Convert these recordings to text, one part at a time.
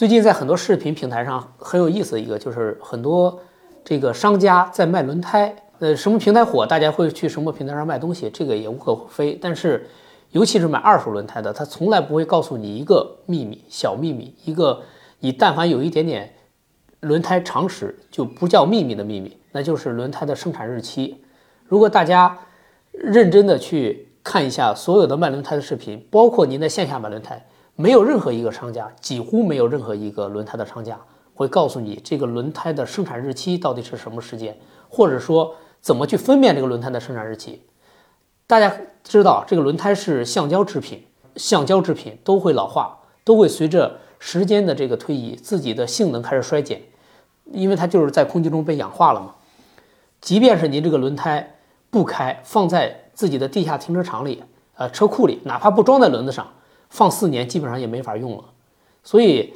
最近在很多视频平台上很有意思的一个，就是很多这个商家在卖轮胎。呃，什么平台火，大家会去什么平台上卖东西，这个也无可厚非。但是，尤其是买二手轮胎的，他从来不会告诉你一个秘密，小秘密，一个你但凡有一点点轮胎常识就不叫秘密的秘密，那就是轮胎的生产日期。如果大家认真的去看一下所有的卖轮胎的视频，包括您在线下买轮胎，没有任何一个商家，几乎没有任何一个轮胎的商家会告诉你这个轮胎的生产日期到底是什么时间，或者说。怎么去分辨这个轮胎的生产日期？大家知道，这个轮胎是橡胶制品，橡胶制品都会老化，都会随着时间的这个推移，自己的性能开始衰减，因为它就是在空气中被氧化了嘛。即便是您这个轮胎不开，放在自己的地下停车场里，呃，车库里，哪怕不装在轮子上，放四年基本上也没法用了。所以，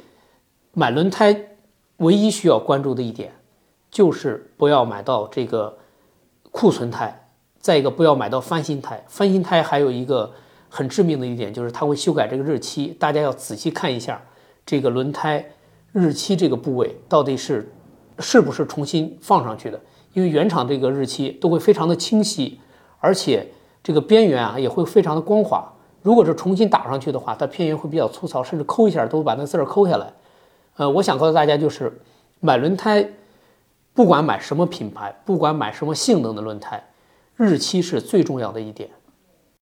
买轮胎唯一需要关注的一点，就是不要买到这个。库存胎，再一个不要买到翻新胎。翻新胎还有一个很致命的一点，就是它会修改这个日期。大家要仔细看一下这个轮胎日期这个部位到底是是不是重新放上去的，因为原厂这个日期都会非常的清晰，而且这个边缘啊也会非常的光滑。如果是重新打上去的话，它边缘会比较粗糙，甚至抠一下都把那字儿抠下来。呃，我想告诉大家就是买轮胎。不管买什么品牌，不管买什么性能的轮胎，日期是最重要的一点。